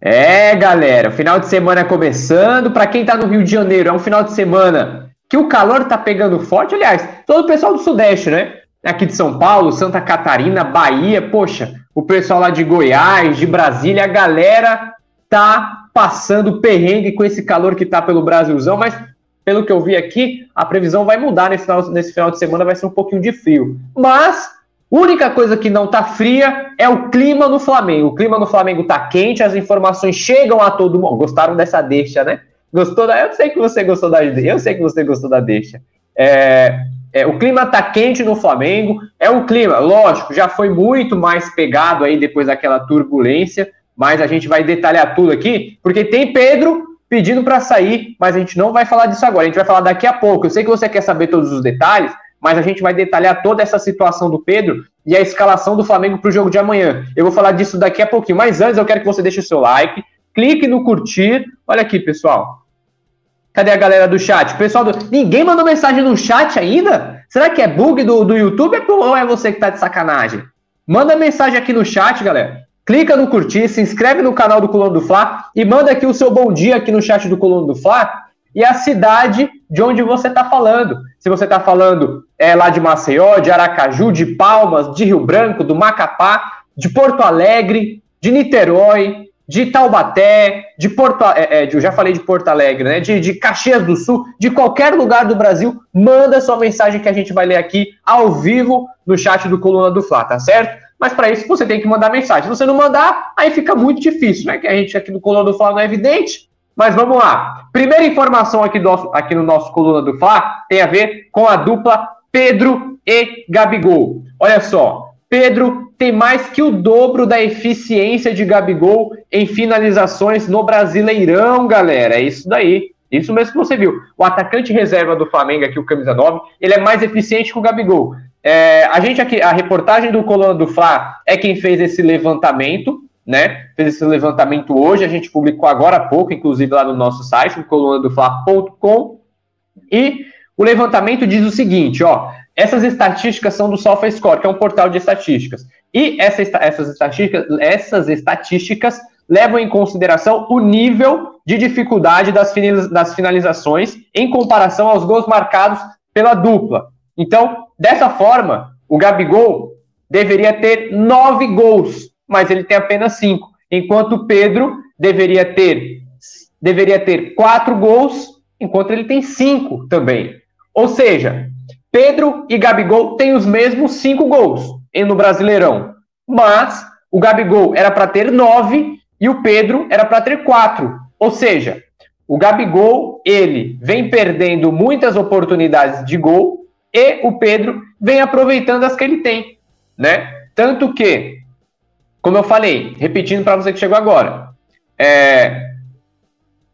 É, galera, final de semana começando. Para quem tá no Rio de Janeiro, é um final de semana que o calor tá pegando forte. Aliás, todo o pessoal do Sudeste, né? Aqui de São Paulo, Santa Catarina, Bahia, poxa, o pessoal lá de Goiás, de Brasília, a galera tá passando perrengue com esse calor que tá pelo Brasilzão, mas pelo que eu vi aqui, a previsão vai mudar nesse final, nesse final de semana, vai ser um pouquinho de frio. Mas Única coisa que não tá fria é o clima no Flamengo. O clima no Flamengo tá quente, as informações chegam a todo mundo. Gostaram dessa deixa, né? Gostou da. Eu sei que você gostou da. Eu sei que você gostou da deixa. É, é, o clima tá quente no Flamengo. É um clima, lógico, já foi muito mais pegado aí depois daquela turbulência. Mas a gente vai detalhar tudo aqui, porque tem Pedro pedindo para sair, mas a gente não vai falar disso agora. A gente vai falar daqui a pouco. Eu sei que você quer saber todos os detalhes mas a gente vai detalhar toda essa situação do Pedro e a escalação do Flamengo para o jogo de amanhã. Eu vou falar disso daqui a pouquinho, mas antes eu quero que você deixe o seu like, clique no curtir. Olha aqui, pessoal. Cadê a galera do chat? Pessoal do... Ninguém mandou mensagem no chat ainda? Será que é bug do, do YouTube ou é você que tá de sacanagem? Manda mensagem aqui no chat, galera. Clica no curtir, se inscreve no canal do Colono do Fla e manda aqui o seu bom dia aqui no chat do Colono do Fla e a cidade de onde você está falando. Se você está falando é, lá de Maceió, de Aracaju, de Palmas, de Rio Branco, do Macapá, de Porto Alegre, de Niterói, de Taubaté, de Porto, é, é, eu já falei de Porto Alegre, né? De, de Caxias do Sul, de qualquer lugar do Brasil, manda sua mensagem que a gente vai ler aqui ao vivo no chat do Coluna do Fla, tá certo? Mas para isso você tem que mandar mensagem. Se você não mandar, aí fica muito difícil, né? Que a gente aqui do Coluna do Fla não é evidente. Mas vamos lá. Primeira informação aqui, do, aqui no nosso Coluna do Fla tem a ver com a dupla Pedro e Gabigol. Olha só, Pedro tem mais que o dobro da eficiência de Gabigol em finalizações no Brasileirão, galera. É isso daí. Isso mesmo que você viu. O atacante reserva do Flamengo aqui, o camisa 9, ele é mais eficiente que o Gabigol. É, a gente aqui, a reportagem do Coluna do Fla é quem fez esse levantamento né? Fez esse levantamento hoje, a gente publicou agora há pouco, inclusive lá no nosso site, colunadofla.com. E o levantamento diz o seguinte, ó, essas estatísticas são do SofaScore, que é um portal de estatísticas. E essa, essas, estatísticas, essas estatísticas levam em consideração o nível de dificuldade das, das finalizações em comparação aos gols marcados pela dupla. Então, dessa forma, o Gabigol deveria ter nove gols mas ele tem apenas cinco. Enquanto o Pedro deveria ter deveria ter quatro gols, enquanto ele tem cinco também. Ou seja, Pedro e Gabigol têm os mesmos cinco gols no Brasileirão, mas o Gabigol era para ter nove e o Pedro era para ter quatro. Ou seja, o Gabigol ele vem perdendo muitas oportunidades de gol e o Pedro vem aproveitando as que ele tem, né? Tanto que como eu falei, repetindo para você que chegou agora, é,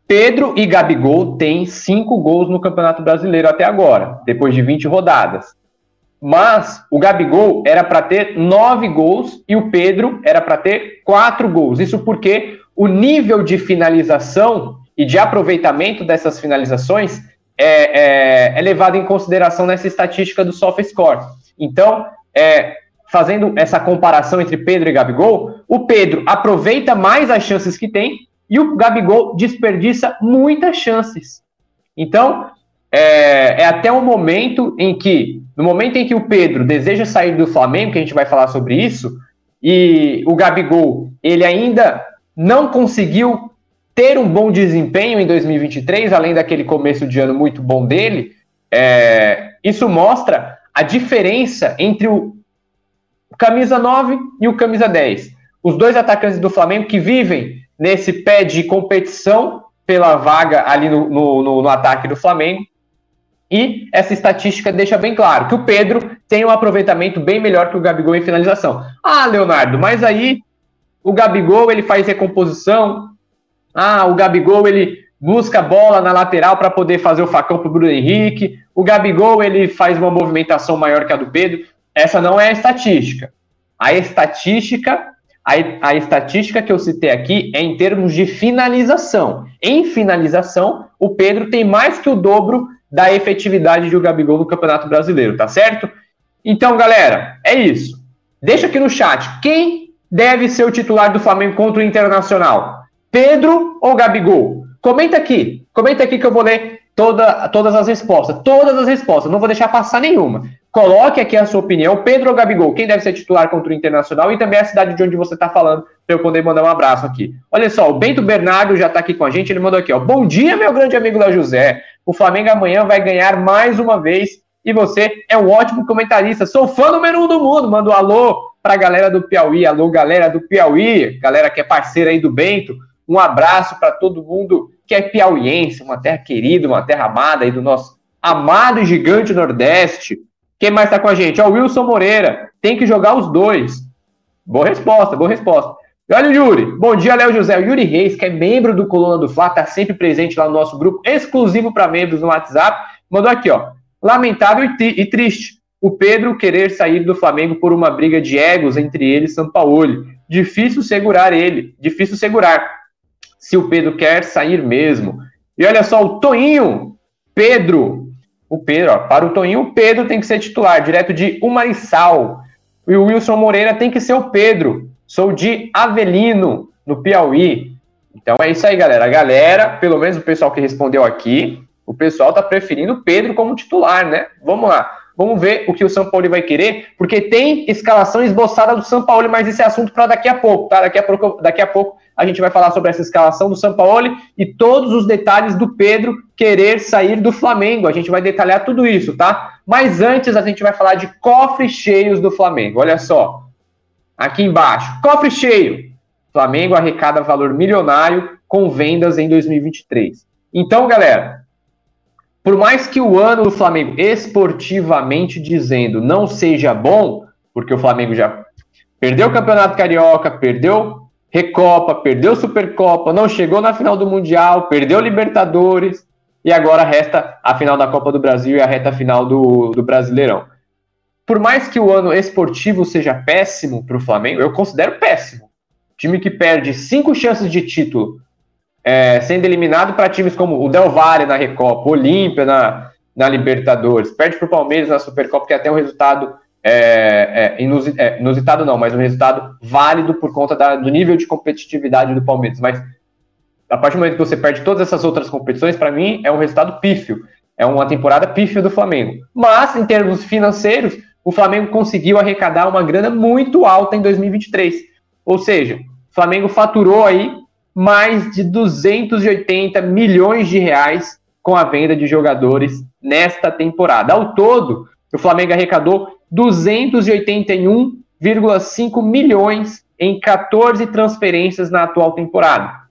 Pedro e Gabigol têm cinco gols no Campeonato Brasileiro até agora, depois de 20 rodadas. Mas o Gabigol era para ter nove gols e o Pedro era para ter quatro gols. Isso porque o nível de finalização e de aproveitamento dessas finalizações é, é, é levado em consideração nessa estatística do SofaScore. Então, é, fazendo essa comparação entre Pedro e Gabigol, o Pedro aproveita mais as chances que tem e o Gabigol desperdiça muitas chances. Então, é, é até o um momento em que, no momento em que o Pedro deseja sair do Flamengo, que a gente vai falar sobre isso, e o Gabigol, ele ainda não conseguiu ter um bom desempenho em 2023, além daquele começo de ano muito bom dele, é, isso mostra a diferença entre o camisa 9 e o camisa 10. Os dois atacantes do Flamengo que vivem nesse pé de competição pela vaga ali no, no, no, no ataque do Flamengo. E essa estatística deixa bem claro que o Pedro tem um aproveitamento bem melhor que o Gabigol em finalização. Ah, Leonardo, mas aí o Gabigol ele faz recomposição. Ah, o Gabigol ele busca a bola na lateral para poder fazer o facão para o Bruno Henrique. O Gabigol ele faz uma movimentação maior que a do Pedro. Essa não é a estatística. A estatística, a, a estatística que eu citei aqui é em termos de finalização. Em finalização, o Pedro tem mais que o dobro da efetividade de o Gabigol no Campeonato Brasileiro, tá certo? Então, galera, é isso. Deixa aqui no chat quem deve ser o titular do Flamengo contra o Internacional. Pedro ou Gabigol? Comenta aqui, comenta aqui que eu vou ler toda, todas as respostas. Todas as respostas, não vou deixar passar nenhuma. Coloque aqui a sua opinião. Pedro ou Gabigol, quem deve ser titular contra o Internacional e também a cidade de onde você está falando, para eu poder mandar um abraço aqui. Olha só, o Bento Bernardo já está aqui com a gente, ele mandou aqui, ó. Bom dia, meu grande amigo da José. O Flamengo amanhã vai ganhar mais uma vez e você é um ótimo comentarista. Sou fã número um do mundo. Manda um alô para a galera do Piauí. Alô, galera do Piauí, galera que é parceira aí do Bento. Um abraço para todo mundo que é piauiense, uma terra querida, uma terra amada aí do nosso amado e gigante Nordeste. Quem mais está com a gente? Ó, o Wilson Moreira. Tem que jogar os dois. Boa resposta, boa resposta. E olha o Yuri. Bom dia, Léo José. O Yuri Reis, que é membro do Coluna do Fla, está sempre presente lá no nosso grupo exclusivo para membros no WhatsApp. Mandou aqui, ó. Lamentável e, e, triste. O Pedro querer sair do Flamengo por uma briga de egos entre ele e Sampaoli. Difícil segurar ele. Difícil segurar. Se o Pedro quer sair mesmo. E olha só, o Toinho. Pedro o Pedro, ó, para o Toninho, o Pedro tem que ser titular, direto de Umarissal. E o Wilson Moreira tem que ser o Pedro. Sou de Avelino, no Piauí. Então é isso aí, galera. A galera, pelo menos o pessoal que respondeu aqui, o pessoal tá preferindo o Pedro como titular, né? Vamos lá. Vamos ver o que o São Paulo vai querer, porque tem escalação esboçada do São Paulo, mas esse é assunto para daqui a pouco, tá? Daqui a pouco, daqui a pouco a gente vai falar sobre essa escalação do São Paulo e todos os detalhes do Pedro querer sair do Flamengo. A gente vai detalhar tudo isso, tá? Mas antes a gente vai falar de cofres cheios do Flamengo. Olha só. Aqui embaixo, cofre cheio. Flamengo arrecada valor milionário com vendas em 2023. Então, galera, por mais que o ano do Flamengo, esportivamente dizendo, não seja bom, porque o Flamengo já perdeu o Campeonato Carioca, perdeu Recopa, perdeu Supercopa, não chegou na final do Mundial, perdeu Libertadores, e agora resta a final da Copa do Brasil e a reta final do, do Brasileirão. Por mais que o ano esportivo seja péssimo para o Flamengo, eu considero péssimo. Time que perde cinco chances de título é, sendo eliminado para times como o Del Valle na Recopa, Olímpia na, na Libertadores, perde para o Palmeiras na Supercopa, que é até um resultado é, é, é, inusitado, não, mas um resultado válido por conta da, do nível de competitividade do Palmeiras. Mas a partir do momento que você perde todas essas outras competições, para mim é um resultado pífio. É uma temporada pífia do Flamengo. Mas, em termos financeiros, o Flamengo conseguiu arrecadar uma grana muito alta em 2023. Ou seja, o Flamengo faturou aí mais de 280 milhões de reais com a venda de jogadores nesta temporada. Ao todo, o Flamengo arrecadou 281,5 milhões em 14 transferências na atual temporada.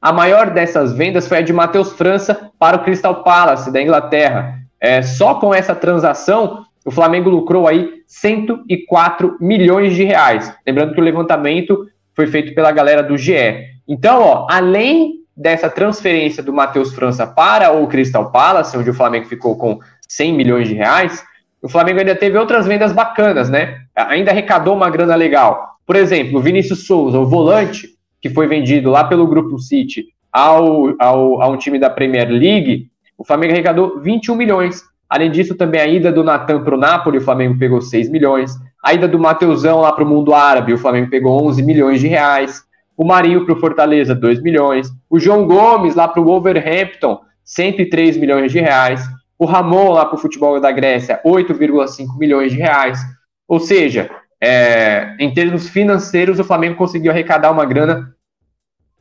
A maior dessas vendas foi a de Matheus França para o Crystal Palace da Inglaterra. É, só com essa transação, o Flamengo lucrou aí 104 milhões de reais. Lembrando que o levantamento foi feito pela galera do GE. Então, ó, além dessa transferência do Matheus França para o Crystal Palace, onde o Flamengo ficou com 100 milhões de reais, o Flamengo ainda teve outras vendas bacanas, né? Ainda arrecadou uma grana legal. Por exemplo, o Vinícius Souza, o volante, que foi vendido lá pelo Grupo City ao, ao, a um time da Premier League, o Flamengo arrecadou 21 milhões. Além disso, também a ida do Natan para o Napoli, o Flamengo pegou 6 milhões. A ida do Mateusão lá para o mundo árabe, o Flamengo pegou 11 milhões de reais o Marinho para o Fortaleza, 2 milhões, o João Gomes lá para o Wolverhampton, 103 milhões de reais, o Ramon lá para o futebol da Grécia, 8,5 milhões de reais. Ou seja, é, em termos financeiros, o Flamengo conseguiu arrecadar uma grana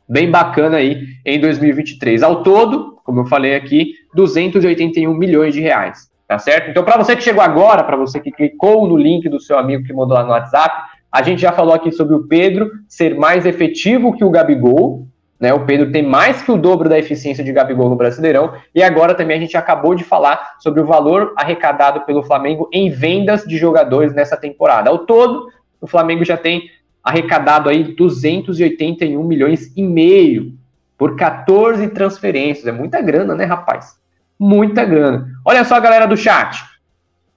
bem bacana aí em 2023. Ao todo, como eu falei aqui, 281 milhões de reais, tá certo? Então, para você que chegou agora, para você que clicou no link do seu amigo que mandou lá no WhatsApp, a gente já falou aqui sobre o Pedro ser mais efetivo que o Gabigol, né? O Pedro tem mais que o dobro da eficiência de Gabigol no Brasileirão. E agora também a gente acabou de falar sobre o valor arrecadado pelo Flamengo em vendas de jogadores nessa temporada. Ao todo, o Flamengo já tem arrecadado aí 281 milhões e meio por 14 transferências. É muita grana, né, rapaz? Muita grana. Olha só a galera do chat.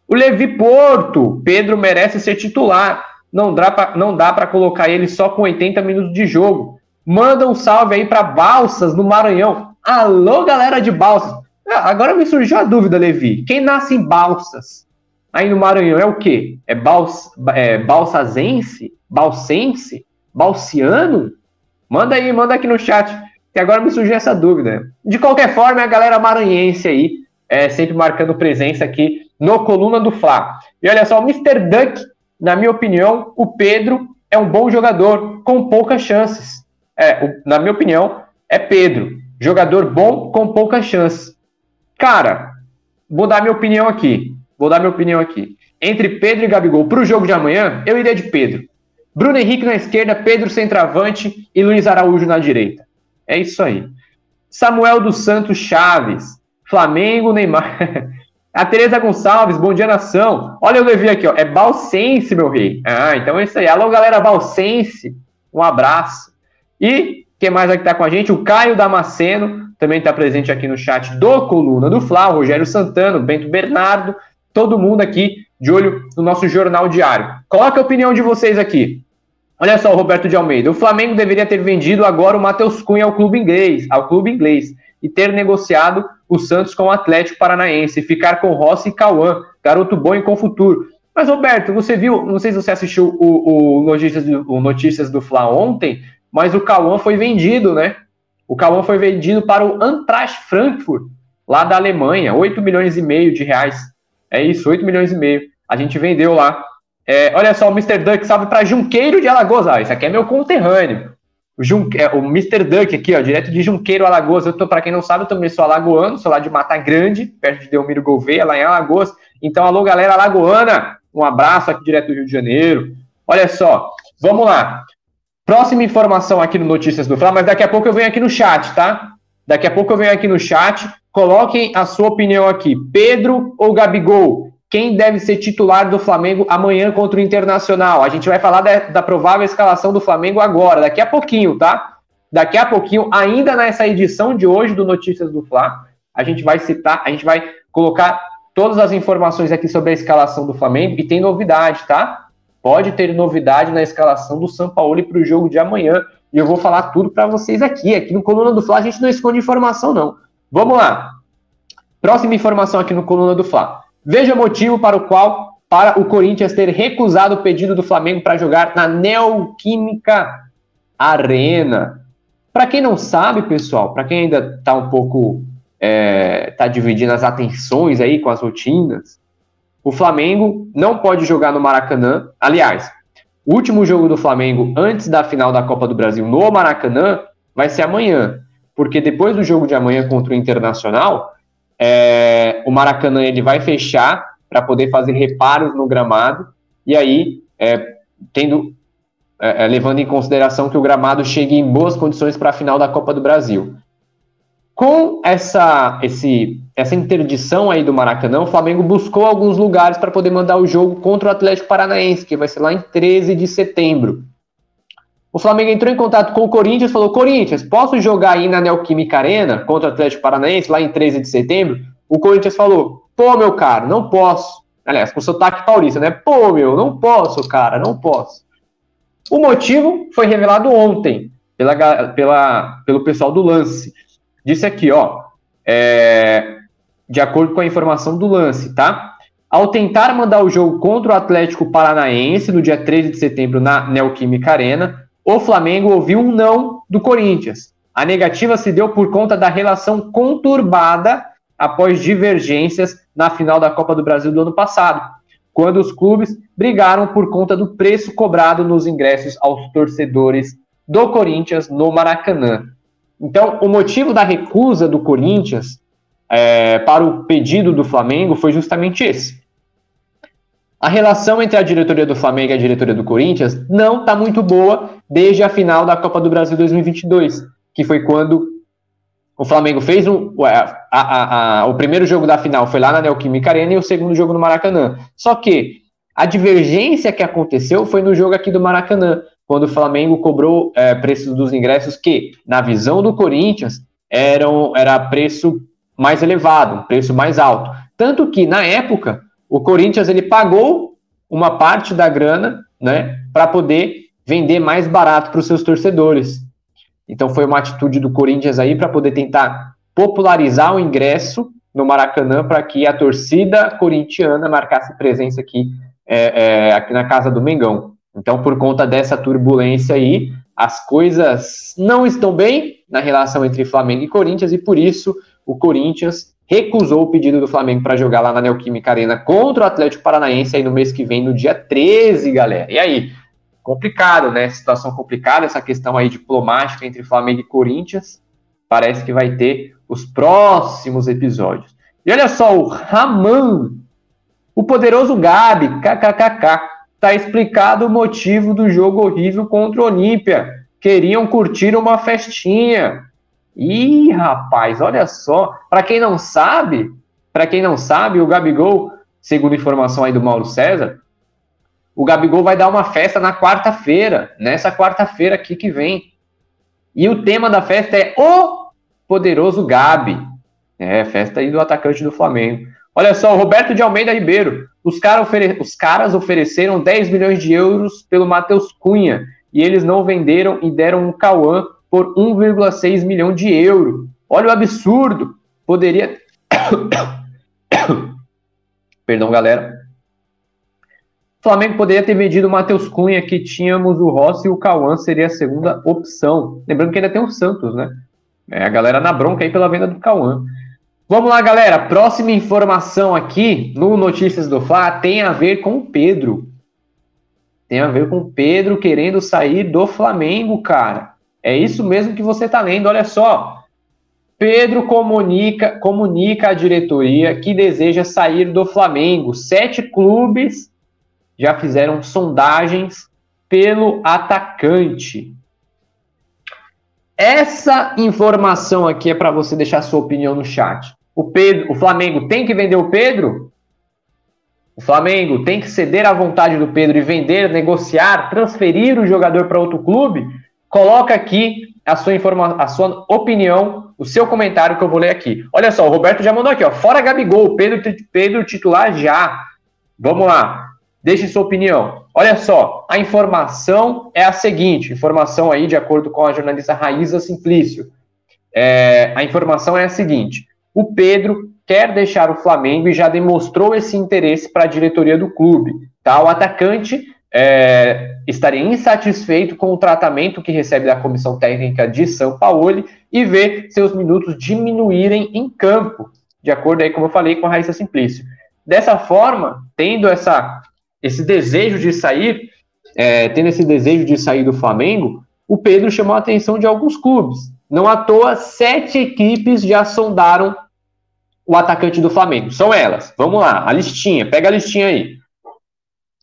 O Levi Porto, Pedro merece ser titular não dá não dá para colocar ele só com 80 minutos de jogo. Manda um salve aí para Balsas, no Maranhão. Alô, galera de Balsas. Ah, agora me surgiu a dúvida, Levi. Quem nasce em Balsas, aí no Maranhão, é o quê? É, Bals, é balsazense? Balsense? Balciano? Manda aí, manda aqui no chat, que agora me surgiu essa dúvida. De qualquer forma, é a galera maranhense aí, é, sempre marcando presença aqui no Coluna do Fla. E olha só, o Mr. Duck, na minha opinião, o Pedro é um bom jogador com poucas chances. É, o, na minha opinião, é Pedro. Jogador bom com poucas chances. Cara, vou dar minha opinião aqui. Vou dar minha opinião aqui. Entre Pedro e Gabigol para o jogo de amanhã, eu iria de Pedro. Bruno Henrique na esquerda, Pedro centroavante e Luiz Araújo na direita. É isso aí. Samuel dos Santos Chaves, Flamengo, Neymar. A Tereza Gonçalves, bom dia nação. Olha eu Levi aqui, ó. É Balsense, meu rei. Ah, então é isso aí. Alô, galera Balsense. Um abraço. E quem mais aqui tá com a gente? O Caio Damasceno, também está presente aqui no chat do Coluna do Fla, Rogério Santana, o Bento Bernardo, todo mundo aqui de olho no nosso jornal diário. Coloca a opinião de vocês aqui. Olha só, Roberto de Almeida. O Flamengo deveria ter vendido agora o Matheus Cunha ao clube inglês, ao clube inglês e ter negociado o Santos com o Atlético Paranaense, ficar com Rossi e Cauã, garoto bom e com futuro. Mas, Roberto, você viu, não sei se você assistiu o, o, Notícias, do, o Notícias do Fla ontem, mas o Cauã foi vendido, né? O Cauã foi vendido para o Eintracht Frankfurt, lá da Alemanha, 8 milhões e meio de reais. É isso, 8 milhões e meio. A gente vendeu lá. É, olha só, o Mr. Duck salve para Junqueiro de Alagoas. Ah, isso aqui é meu conterrâneo. O, Jun... É, o Mr. Duck aqui, ó, direto de Junqueiro, Alagoas. Eu tô, para quem não sabe, eu também sou alagoano, sou lá de Mata Grande, perto de Delmiro Gouveia, lá em Alagoas. Então, alô, galera alagoana, um abraço aqui direto do Rio de Janeiro. Olha só, vamos lá. Próxima informação aqui no Notícias do Fla, mas daqui a pouco eu venho aqui no chat, tá? Daqui a pouco eu venho aqui no chat. Coloquem a sua opinião aqui. Pedro ou Gabigol? Quem deve ser titular do Flamengo amanhã contra o Internacional. A gente vai falar da, da, provável escalação do Flamengo agora, daqui a pouquinho, tá? Daqui a pouquinho, ainda nessa edição de hoje do Notícias do Fla, a gente vai citar, a gente vai colocar todas as informações aqui sobre a escalação do Flamengo e tem novidade, tá? Pode ter novidade na escalação do São Paulo para o jogo de amanhã. E eu vou falar tudo para vocês aqui. Aqui no Coluna do Fla a gente não esconde informação, não. Vamos lá. Próxima informação aqui no Coluna do Fla. Veja motivo para o qual para o Corinthians ter recusado o pedido do Flamengo para jogar na Neoquímica Arena. Para quem não sabe, pessoal, para quem ainda está um pouco é, tá dividindo as atenções aí com as rotinas, o Flamengo não pode jogar no Maracanã. Aliás, o último jogo do Flamengo antes da final da Copa do Brasil no Maracanã vai ser amanhã, porque depois do jogo de amanhã contra o Internacional, é, o Maracanã ele vai fechar para poder fazer reparos no gramado, e aí, é, tendo, é, é, levando em consideração que o gramado chegue em boas condições para a final da Copa do Brasil. Com essa, esse, essa interdição aí do Maracanã, o Flamengo buscou alguns lugares para poder mandar o jogo contra o Atlético Paranaense, que vai ser lá em 13 de setembro. O Flamengo entrou em contato com o Corinthians e falou: Corinthians, posso jogar aí na Neoquímica Arena contra o Atlético Paranaense lá em 13 de setembro? O Corinthians falou: pô, meu cara, não posso. Aliás, com sotaque paulista, né? Pô, meu, não posso, cara, não posso. O motivo foi revelado ontem pela, pela, pelo pessoal do lance. Disse aqui, ó, é, de acordo com a informação do lance, tá? Ao tentar mandar o jogo contra o Atlético Paranaense no dia 13 de setembro na Neoquímica Arena, o Flamengo ouviu um não do Corinthians. A negativa se deu por conta da relação conturbada após divergências na final da Copa do Brasil do ano passado, quando os clubes brigaram por conta do preço cobrado nos ingressos aos torcedores do Corinthians no Maracanã. Então, o motivo da recusa do Corinthians é, para o pedido do Flamengo foi justamente esse. A relação entre a diretoria do Flamengo e a diretoria do Corinthians não está muito boa desde a final da Copa do Brasil 2022, que foi quando o Flamengo fez um, a, a, a, o primeiro jogo da final foi lá na Neoquímica Arena e o segundo jogo no Maracanã. Só que a divergência que aconteceu foi no jogo aqui do Maracanã, quando o Flamengo cobrou é, preços dos ingressos que, na visão do Corinthians, eram, era preço mais elevado, preço mais alto. Tanto que, na época, o Corinthians ele pagou uma parte da grana, né, para poder vender mais barato para os seus torcedores. Então foi uma atitude do Corinthians aí para poder tentar popularizar o ingresso no Maracanã para que a torcida corintiana marcasse presença aqui, é, é, aqui na casa do Mengão. Então, por conta dessa turbulência aí, as coisas não estão bem na relação entre Flamengo e Corinthians e por isso o Corinthians recusou o pedido do Flamengo para jogar lá na Neoquímica Arena contra o Atlético Paranaense aí no mês que vem, no dia 13, galera. E aí, complicado, né? Situação complicada, essa questão aí diplomática entre Flamengo e Corinthians. Parece que vai ter os próximos episódios. E olha só, o Raman, o poderoso Gabi, kkkk, tá explicado o motivo do jogo horrível contra o Olímpia. Queriam curtir uma festinha. Ih, rapaz, olha só. Para quem não sabe, para quem não sabe, o Gabigol, segundo informação aí do Mauro César, o Gabigol vai dar uma festa na quarta-feira, nessa quarta-feira aqui que vem. E o tema da festa é o poderoso Gabi. É, festa aí do atacante do Flamengo. Olha só, o Roberto de Almeida Ribeiro. Os, cara ofere... os caras ofereceram 10 milhões de euros pelo Matheus Cunha e eles não venderam e deram um Cauã por 1,6 milhão de euro. Olha o absurdo. Poderia. Perdão, galera. O Flamengo poderia ter vendido o Matheus Cunha, que tínhamos o Rossi e o Cauã seria a segunda opção. Lembrando que ainda tem o Santos, né? É, a galera na bronca aí pela venda do Cauã. Vamos lá, galera. Próxima informação aqui no Notícias do Fla tem a ver com o Pedro. Tem a ver com o Pedro querendo sair do Flamengo, cara. É isso mesmo que você está lendo, olha só. Pedro comunica, comunica à diretoria que deseja sair do Flamengo. Sete clubes já fizeram sondagens pelo atacante. Essa informação aqui é para você deixar sua opinião no chat. O Pedro, o Flamengo tem que vender o Pedro? O Flamengo tem que ceder à vontade do Pedro e vender, negociar, transferir o jogador para outro clube? Coloca aqui a sua, informa a sua opinião, o seu comentário que eu vou ler aqui. Olha só, o Roberto já mandou aqui, ó. Fora Gabigol, Pedro, Pedro titular já. Vamos lá. Deixe sua opinião. Olha só, a informação é a seguinte: informação aí, de acordo com a jornalista Raíza Simplício. É, a informação é a seguinte: o Pedro quer deixar o Flamengo e já demonstrou esse interesse para a diretoria do clube. Tá? O atacante é, estaria insatisfeito com o tratamento que recebe da comissão técnica de São Paulo e vê seus minutos diminuírem em campo, de acordo aí, como eu falei, com a Raíssa Simplício. Dessa forma, tendo essa, esse desejo de sair, é, tendo esse desejo de sair do Flamengo, o Pedro chamou a atenção de alguns clubes. Não à toa, sete equipes já sondaram o atacante do Flamengo. São elas. Vamos lá, a listinha. Pega a listinha aí.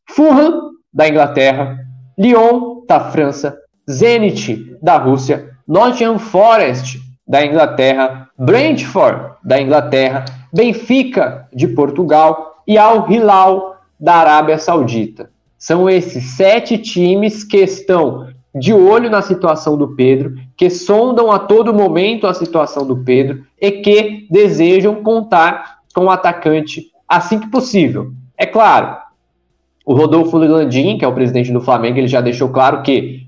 Fulham, da Inglaterra, Lyon, da França, Zenit, da Rússia, Nottingham Forest, da Inglaterra, Brentford, da Inglaterra, Benfica, de Portugal e Al Hilal, da Arábia Saudita. São esses sete times que estão de olho na situação do Pedro, que sondam a todo momento a situação do Pedro e que desejam contar com o atacante assim que possível. É claro, o Rodolfo Landim, que é o presidente do Flamengo, ele já deixou claro que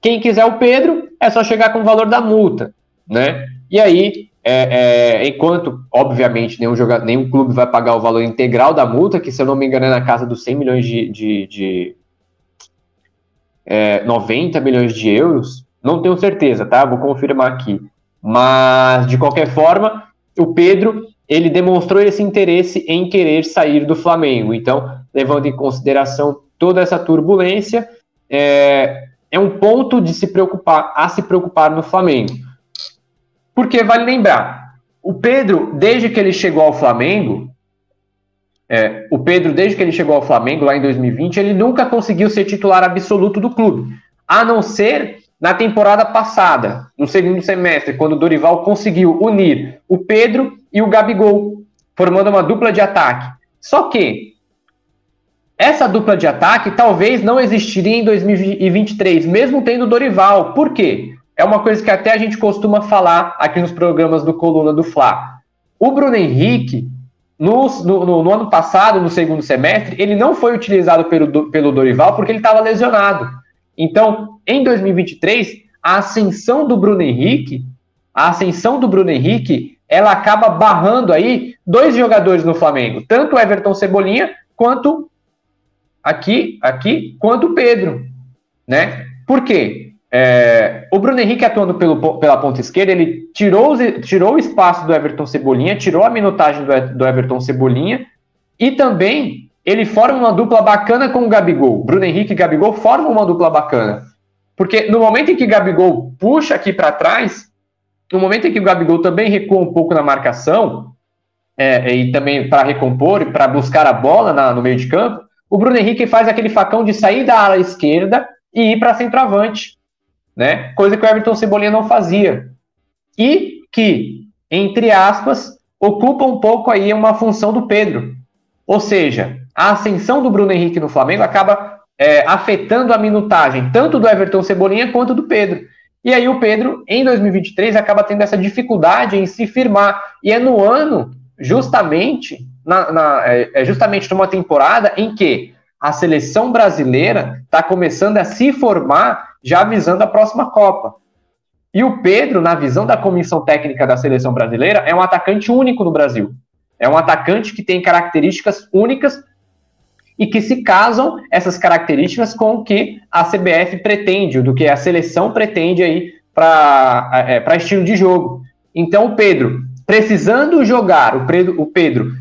quem quiser o Pedro é só chegar com o valor da multa, né? E aí, é, é, enquanto, obviamente, nenhum, jogador, nenhum clube vai pagar o valor integral da multa, que se eu não me engano é na casa dos 100 milhões de, de, de é, 90 milhões de euros, não tenho certeza, tá? Vou confirmar aqui. Mas, de qualquer forma, o Pedro, ele demonstrou esse interesse em querer sair do Flamengo. Então, levando em consideração toda essa turbulência, é, é um ponto de se preocupar, a se preocupar no Flamengo. Porque vale lembrar, o Pedro, desde que ele chegou ao Flamengo, é, o Pedro, desde que ele chegou ao Flamengo lá em 2020, ele nunca conseguiu ser titular absoluto do clube, a não ser na temporada passada, no segundo semestre, quando o Dorival conseguiu unir o Pedro e o Gabigol, formando uma dupla de ataque. Só que essa dupla de ataque talvez não existiria em 2023, mesmo tendo Dorival. Por quê? É uma coisa que até a gente costuma falar aqui nos programas do Coluna do Fla. O Bruno Henrique, no, no, no ano passado, no segundo semestre, ele não foi utilizado pelo, pelo Dorival porque ele estava lesionado. Então, em 2023, a ascensão do Bruno Henrique, a ascensão do Bruno Henrique, ela acaba barrando aí dois jogadores no Flamengo, tanto o Everton Cebolinha quanto aqui, aqui, quanto o Pedro, né? Por quê? É, o Bruno Henrique atuando pelo, pela ponta esquerda, ele tirou, tirou o espaço do Everton Cebolinha, tirou a minutagem do, do Everton Cebolinha e também ele forma uma dupla bacana com o Gabigol. Bruno Henrique e Gabigol formam uma dupla bacana. Porque no momento em que Gabigol puxa aqui para trás, no momento em que o Gabigol também recua um pouco na marcação, é, e também para recompor e para buscar a bola na, no meio de campo, o Bruno Henrique faz aquele facão de sair da ala esquerda e ir para centroavante, né? Coisa que o Everton Cebolinha não fazia. E que, entre aspas, ocupa um pouco aí uma função do Pedro. Ou seja, a ascensão do Bruno Henrique no Flamengo acaba é, afetando a minutagem tanto do Everton Cebolinha quanto do Pedro. E aí o Pedro, em 2023, acaba tendo essa dificuldade em se firmar. E é no ano, justamente, na, na, é, é justamente numa temporada em que a seleção brasileira está começando a se formar já visando a próxima Copa. E o Pedro, na visão da comissão técnica da seleção brasileira, é um atacante único no Brasil. É um atacante que tem características únicas e que se casam essas características com o que a CBF pretende, do que a seleção pretende aí para é, estilo de jogo. Então, o Pedro, precisando jogar, o Pedro, o Pedro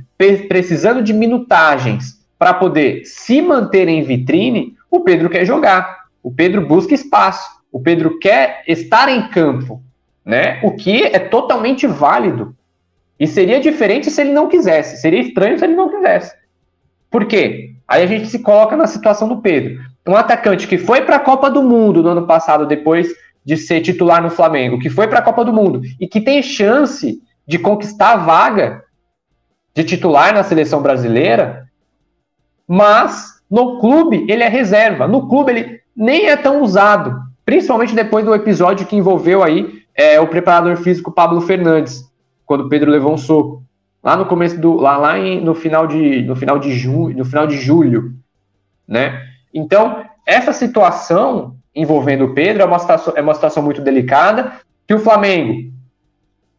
precisando de minutagens para poder se manter em vitrine, o Pedro quer jogar. O Pedro busca espaço. O Pedro quer estar em campo, né? O que é totalmente válido. E seria diferente se ele não quisesse. Seria estranho se ele não quisesse. Por quê? Aí a gente se coloca na situação do Pedro. Um atacante que foi para a Copa do Mundo no ano passado, depois de ser titular no Flamengo, que foi para a Copa do Mundo e que tem chance de conquistar a vaga de titular na seleção brasileira, mas no clube ele é reserva. No clube ele nem é tão usado, principalmente depois do episódio que envolveu aí é, o preparador físico Pablo Fernandes, quando Pedro levou um soco lá no começo do lá, lá em, no final de no final de junho, no final de julho, né? Então, essa situação envolvendo o Pedro é uma situação, é uma situação muito delicada que o Flamengo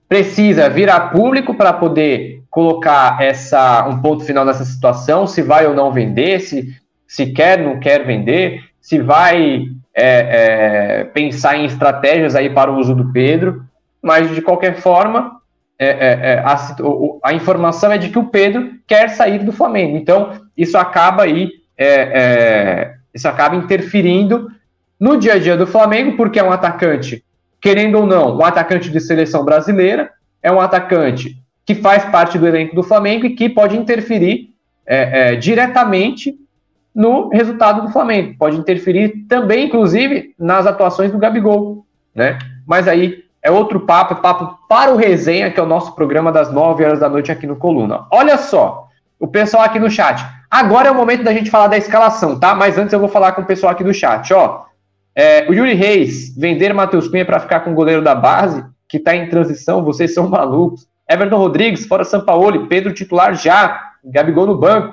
precisa virar público para poder colocar essa um ponto final nessa situação, se vai ou não vender, se, se quer não quer vender, se vai é, é, pensar em estratégias aí para o uso do Pedro, mas de qualquer forma é, é, é, a, a, informação é de que o Pedro quer sair do Flamengo. Então, isso acaba aí, é, é, isso acaba interferindo no dia a dia do Flamengo, porque é um atacante, querendo ou não, um atacante de seleção brasileira, é um atacante que faz parte do elenco do Flamengo e que pode interferir é, diretamente no resultado do Flamengo. Pode interferir também, inclusive, nas atuações do Gabigol, né? Mas aí é outro papo, é papo para o resenha, que é o nosso programa das 9 horas da noite aqui no Coluna. Olha só, o pessoal aqui no chat. Agora é o momento da gente falar da escalação, tá? Mas antes eu vou falar com o pessoal aqui do chat, ó. É, o Yuri Reis, vender Matheus Cunha para ficar com o goleiro da base, que está em transição, vocês são malucos. Everton Rodrigues, fora São Paulo, Pedro titular já, Gabigol no banco.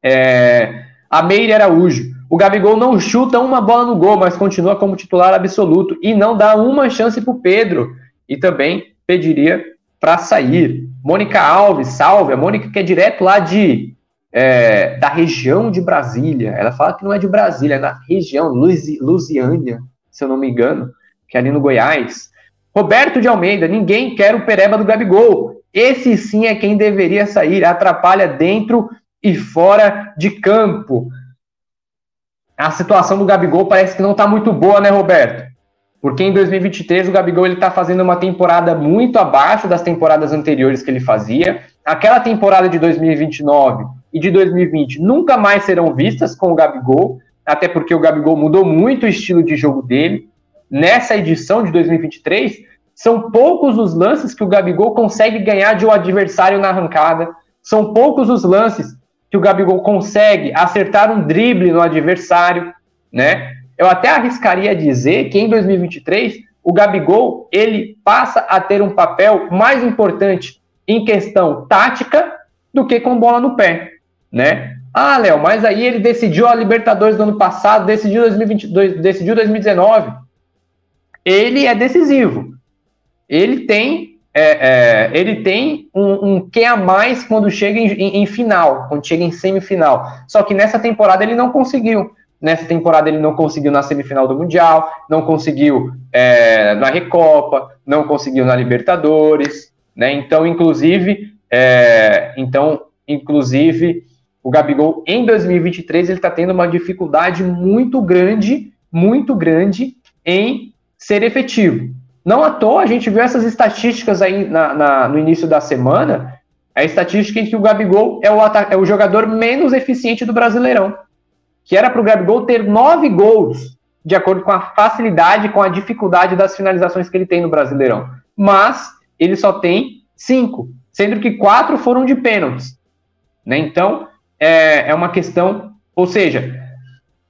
É, a Meire Araújo. O Gabigol não chuta uma bola no gol, mas continua como titular absoluto e não dá uma chance para o Pedro. E também pediria para sair. Mônica Alves, salve. A Mônica que é direto lá de é, da região de Brasília. Ela fala que não é de Brasília, é da região, Lusiânia, se eu não me engano, que é ali no Goiás. Roberto de Almeida, ninguém quer o Pereba do Gabigol. Esse sim é quem deveria sair, atrapalha dentro e fora de campo a situação do Gabigol parece que não está muito boa, né, Roberto? Porque em 2023 o Gabigol ele está fazendo uma temporada muito abaixo das temporadas anteriores que ele fazia. Aquela temporada de 2029 e de 2020 nunca mais serão vistas com o Gabigol, até porque o Gabigol mudou muito o estilo de jogo dele. Nessa edição de 2023, são poucos os lances que o Gabigol consegue ganhar de um adversário na arrancada. São poucos os lances que o Gabigol consegue acertar um drible no adversário, né? Eu até arriscaria dizer que em 2023 o Gabigol ele passa a ter um papel mais importante em questão tática do que com bola no pé, né? Ah, Léo, mas aí ele decidiu a Libertadores do ano passado, decidiu 2022, decidiu 2019. Ele é decisivo. Ele tem é, é, ele tem um, um que a mais quando chega em, em, em, final, quando chega em semifinal. Só que nessa temporada ele não conseguiu. Nessa temporada ele não conseguiu na semifinal do Mundial, não conseguiu é, na Recopa, não conseguiu na Libertadores, né? Então, inclusive, é, então, inclusive, o Gabigol em 2023 ele está tendo uma dificuldade muito grande, muito grande em ser efetivo. Não à toa a gente viu essas estatísticas aí na, na, no início da semana, a estatística em que o Gabigol é o, é o jogador menos eficiente do Brasileirão que era para o Gabigol ter nove gols, de acordo com a facilidade, com a dificuldade das finalizações que ele tem no Brasileirão. Mas ele só tem cinco, sendo que quatro foram de pênaltis. Né? Então, é, é uma questão. Ou seja,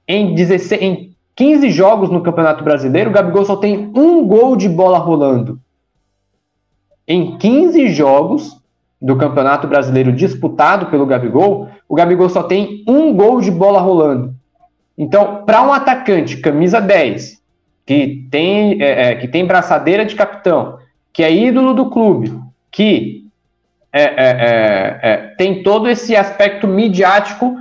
em, 16, em 15 jogos no Campeonato Brasileiro, o Gabigol só tem um gol de bola rolando. Em 15 jogos, do Campeonato Brasileiro disputado pelo Gabigol, o Gabigol só tem um gol de bola rolando. Então, para um atacante, camisa 10, que tem, é, é, que tem braçadeira de capitão, que é ídolo do clube, que é, é, é, é tem todo esse aspecto midiático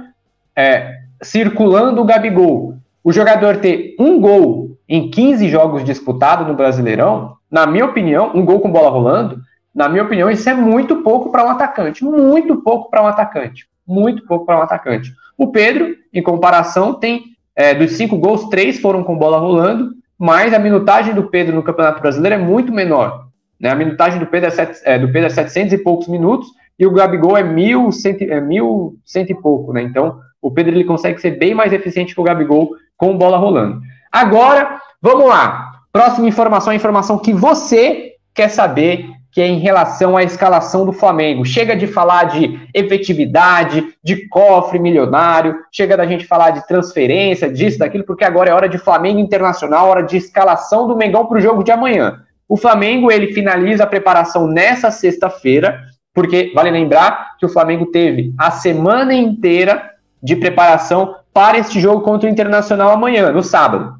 circulando o Gabigol, o jogador ter um gol em 15 jogos disputados no Brasileirão, na minha opinião, um gol com bola rolando, na minha opinião, isso é muito pouco para um atacante. Muito pouco para um atacante. Muito pouco para um atacante. O Pedro, em comparação, tem é, dos cinco gols, três foram com bola rolando, mas a minutagem do Pedro no Campeonato Brasileiro é muito menor. Né? A minutagem do Pedro, é, é, do Pedro é 700 e poucos minutos e o Gabigol é mil, cento, é mil cento e pouco. Né? Então, o Pedro ele consegue ser bem mais eficiente que o Gabigol com bola rolando. Agora, vamos lá. Próxima informação, a informação que você quer saber que é em relação à escalação do Flamengo. Chega de falar de efetividade, de cofre milionário, chega da gente falar de transferência, disso, daquilo, porque agora é hora de Flamengo Internacional, hora de escalação do Mengão para o jogo de amanhã. O Flamengo ele finaliza a preparação nessa sexta-feira, porque vale lembrar que o Flamengo teve a semana inteira de preparação para este jogo contra o Internacional amanhã, no sábado.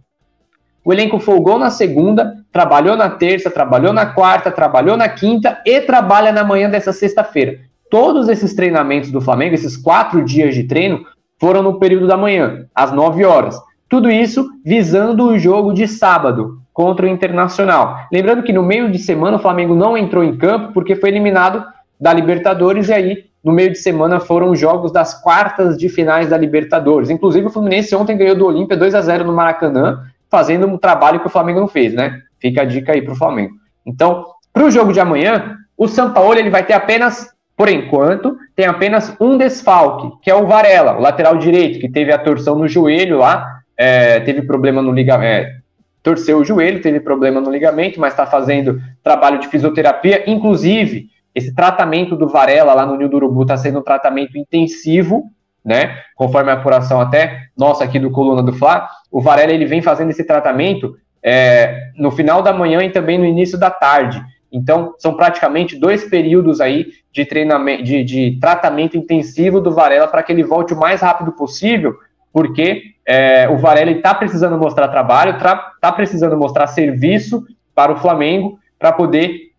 O elenco folgou na segunda, trabalhou na terça, trabalhou na quarta, trabalhou na quinta e trabalha na manhã dessa sexta-feira. Todos esses treinamentos do Flamengo, esses quatro dias de treino, foram no período da manhã, às 9 horas. Tudo isso visando o jogo de sábado contra o Internacional. Lembrando que no meio de semana o Flamengo não entrou em campo porque foi eliminado da Libertadores e aí no meio de semana foram os jogos das quartas de finais da Libertadores. Inclusive o Fluminense ontem ganhou do Olímpia 2 a 0 no Maracanã fazendo um trabalho que o Flamengo não fez, né? Fica a dica aí para o Flamengo. Então, para o jogo de amanhã, o Sampaoli ele vai ter apenas, por enquanto, tem apenas um desfalque, que é o Varela, o lateral direito, que teve a torção no joelho lá, é, teve problema no ligamento, é, torceu o joelho, teve problema no ligamento, mas está fazendo trabalho de fisioterapia, inclusive esse tratamento do Varela lá no Nil do Urubu está sendo um tratamento intensivo, né? Conforme a apuração até nossa aqui do Coluna do Fla, o Varela ele vem fazendo esse tratamento é, no final da manhã e também no início da tarde. Então, são praticamente dois períodos aí de treinamento, de, de tratamento intensivo do Varela para que ele volte o mais rápido possível, porque é, o Varela está precisando mostrar trabalho, está precisando mostrar serviço para o Flamengo, para poder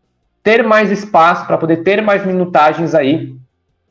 ter mais espaço, para poder ter mais minutagens aí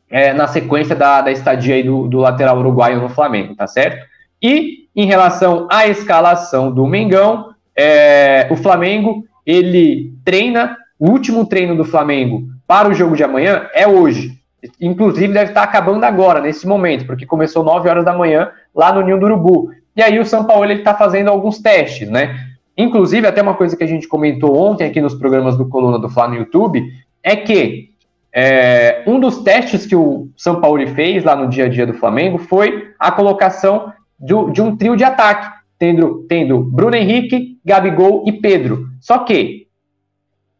é, na sequência da, da estadia aí do, do lateral uruguaio no Flamengo, tá certo? E em relação à escalação do Mengão, é, o Flamengo ele treina, o último treino do Flamengo para o jogo de amanhã é hoje. Inclusive deve estar acabando agora, nesse momento, porque começou 9 horas da manhã lá no Ninho do Urubu. E aí o São Paulo ele está fazendo alguns testes, né? Inclusive, até uma coisa que a gente comentou ontem aqui nos programas do Coluna do Fla no YouTube, é que é, um dos testes que o São Paulo fez lá no dia a dia do Flamengo foi a colocação de, de um trio de ataque, tendo, tendo Bruno Henrique, Gabigol e Pedro. Só que,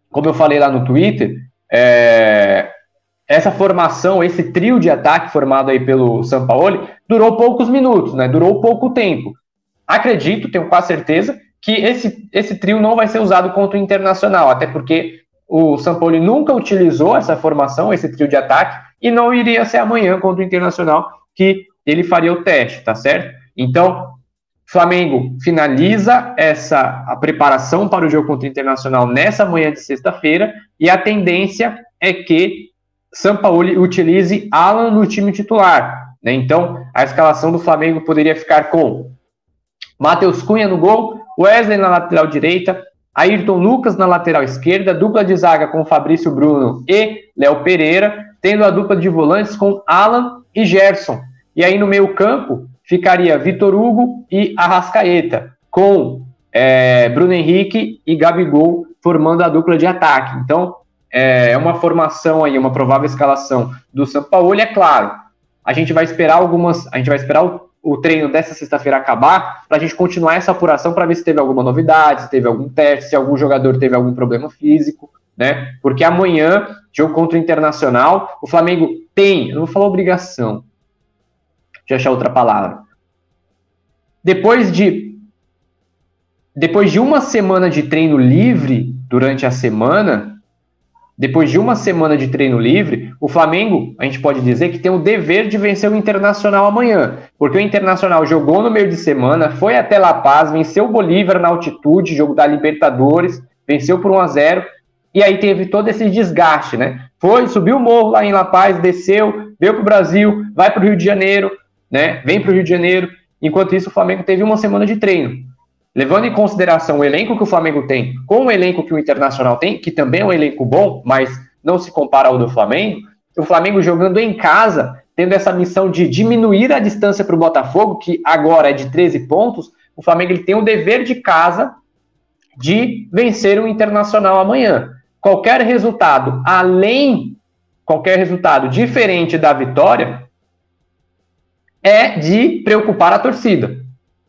como eu falei lá no Twitter, é, essa formação, esse trio de ataque formado aí pelo São Paulo, durou poucos minutos, né? Durou pouco tempo. Acredito, tenho quase certeza, que esse, esse trio não vai ser usado contra o Internacional, até porque o Sampoli nunca utilizou essa formação, esse trio de ataque, e não iria ser amanhã contra o Internacional que ele faria o teste, tá certo? Então, Flamengo finaliza essa a preparação para o jogo contra o Internacional nessa manhã de sexta-feira, e a tendência é que Sampaoli utilize Alan no time titular. Né? Então, a escalação do Flamengo poderia ficar com Matheus Cunha no gol, Wesley na lateral direita, Ayrton Lucas na lateral esquerda, dupla de zaga com Fabrício Bruno e Léo Pereira, tendo a dupla de volantes com Alan e Gerson. E aí no meio campo ficaria Vitor Hugo e Arrascaeta, com é, Bruno Henrique e Gabigol formando a dupla de ataque. Então, é uma formação aí, uma provável escalação do São Paulo, e é claro, a gente vai esperar algumas, a gente vai esperar o o treino dessa sexta-feira acabar, para a gente continuar essa apuração para ver se teve alguma novidade, se teve algum teste, se algum jogador teve algum problema físico, né? Porque amanhã, jogo contra o Internacional, o Flamengo tem, eu não vou falar obrigação, deixa eu achar outra palavra. Depois de depois de uma semana de treino livre durante a semana, depois de uma semana de treino livre, o Flamengo, a gente pode dizer que tem o dever de vencer o Internacional amanhã, porque o Internacional jogou no meio de semana, foi até La Paz, venceu o Bolívar na altitude, jogo da Libertadores, venceu por 1 a 0 e aí teve todo esse desgaste, né? Foi, subiu o morro lá em La Paz, desceu, veio para o Brasil, vai para o Rio de Janeiro, né? Vem para o Rio de Janeiro. Enquanto isso, o Flamengo teve uma semana de treino levando em consideração o elenco que o Flamengo tem com o elenco que o Internacional tem, que também é um elenco bom, mas não se compara ao do Flamengo, o Flamengo jogando em casa, tendo essa missão de diminuir a distância para o Botafogo, que agora é de 13 pontos, o Flamengo ele tem o dever de casa de vencer o Internacional amanhã. Qualquer resultado além, qualquer resultado diferente da vitória, é de preocupar a torcida.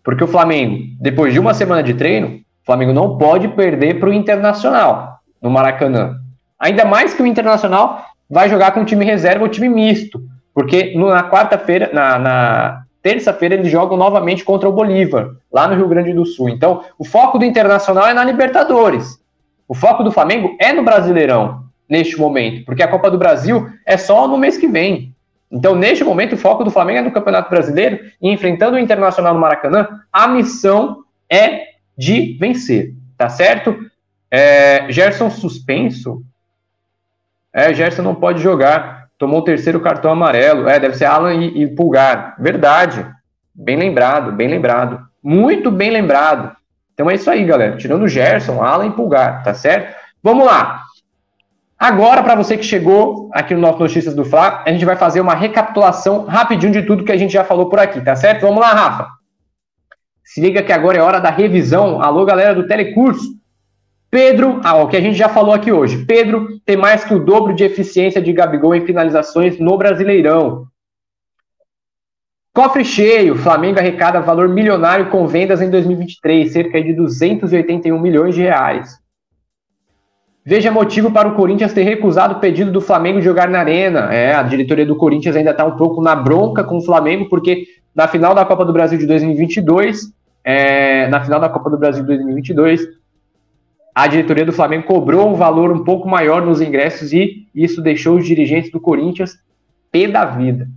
Porque o Flamengo, depois de uma semana de treino, o Flamengo não pode perder para o Internacional no Maracanã. Ainda mais que o Internacional vai jogar com o time reserva ou time misto. Porque na quarta-feira, na, na terça-feira, eles jogam novamente contra o Bolívar, lá no Rio Grande do Sul. Então, o foco do Internacional é na Libertadores. O foco do Flamengo é no Brasileirão, neste momento. Porque a Copa do Brasil é só no mês que vem. Então, neste momento, o foco do Flamengo é no Campeonato Brasileiro e enfrentando o Internacional no Maracanã, a missão é de vencer, tá certo? É, Gerson suspenso? É, Gerson não pode jogar, tomou o terceiro cartão amarelo. É, deve ser Alan e, e Pulgar. Verdade. Bem lembrado, bem lembrado. Muito bem lembrado. Então é isso aí, galera. Tirando o Gerson, Alan e Pulgar, tá certo? Vamos lá. Agora, para você que chegou aqui no nosso Notícias do Fla, a gente vai fazer uma recapitulação rapidinho de tudo que a gente já falou por aqui, tá certo? Vamos lá, Rafa. Se liga que agora é hora da revisão. Alô, galera do Telecurso. Pedro, ah, o que a gente já falou aqui hoje. Pedro tem mais que o dobro de eficiência de Gabigol em finalizações no Brasileirão. Cofre cheio, Flamengo arrecada valor milionário com vendas em 2023, cerca de 281 milhões de reais. Veja motivo para o Corinthians ter recusado o pedido do Flamengo jogar na Arena. É, a diretoria do Corinthians ainda está um pouco na bronca com o Flamengo, porque na final da Copa do Brasil de 2022, é, na final da Copa do Brasil de 2022, a diretoria do Flamengo cobrou um valor um pouco maior nos ingressos e isso deixou os dirigentes do Corinthians pé da vida.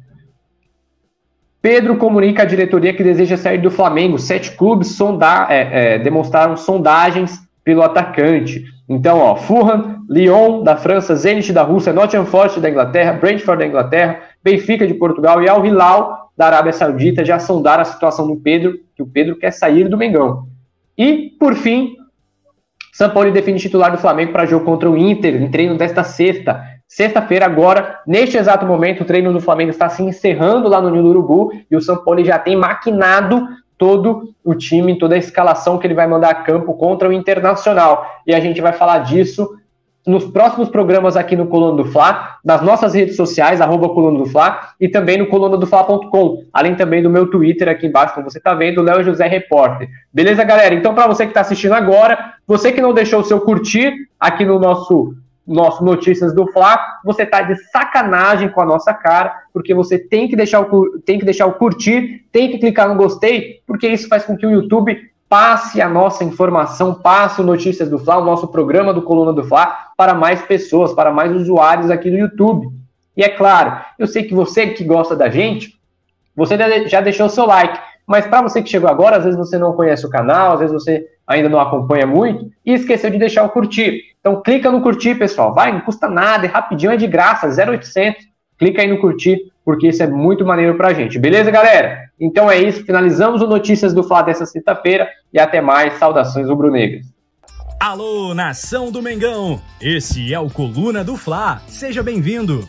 Pedro comunica à diretoria que deseja sair do Flamengo. Sete clubes sonda é, é, demonstraram sondagens pelo atacante. Então, ó, Fulham, Lyon da França, Zenit da Rússia, Nottingham Forest da Inglaterra, Brentford da Inglaterra, Benfica de Portugal e Al Hilal da Arábia Saudita já sondaram a situação do Pedro, que o Pedro quer sair do Mengão. E, por fim, São Paulo define titular do Flamengo para jogo contra o Inter, em treino desta sexta. Sexta-feira, agora, neste exato momento, o treino do Flamengo está se encerrando lá no Nilo Urubu e o São Paulo já tem maquinado todo o time, toda a escalação que ele vai mandar a campo contra o Internacional. E a gente vai falar disso nos próximos programas aqui no Coluna do Fla, nas nossas redes sociais, arroba Coluna do Fla, e também no colunadofla.com, além também do meu Twitter aqui embaixo, como você está vendo, Léo José Repórter. Beleza, galera? Então, para você que está assistindo agora, você que não deixou o seu curtir aqui no nosso nosso Notícias do Fla, você tá de sacanagem com a nossa cara, porque você tem que deixar o, tem que deixar o curtir, tem que clicar no gostei, porque isso faz com que o YouTube passe a nossa informação, passe o Notícias do Fla, o nosso programa do Coluna do Fla, para mais pessoas, para mais usuários aqui no YouTube. E é claro, eu sei que você que gosta da gente, você já deixou seu like, mas para você que chegou agora, às vezes você não conhece o canal, às vezes você ainda não acompanha muito e esqueceu de deixar o curtir. Então clica no curtir, pessoal. Vai, não custa nada, é rapidinho, é de graça, 0800. Clica aí no curtir, porque isso é muito maneiro pra gente. Beleza, galera? Então é isso, finalizamos o Notícias do Fla dessa sexta-feira e até mais. Saudações rubro-negras. Alô, nação do Mengão! Esse é o Coluna do Fla. Seja bem-vindo.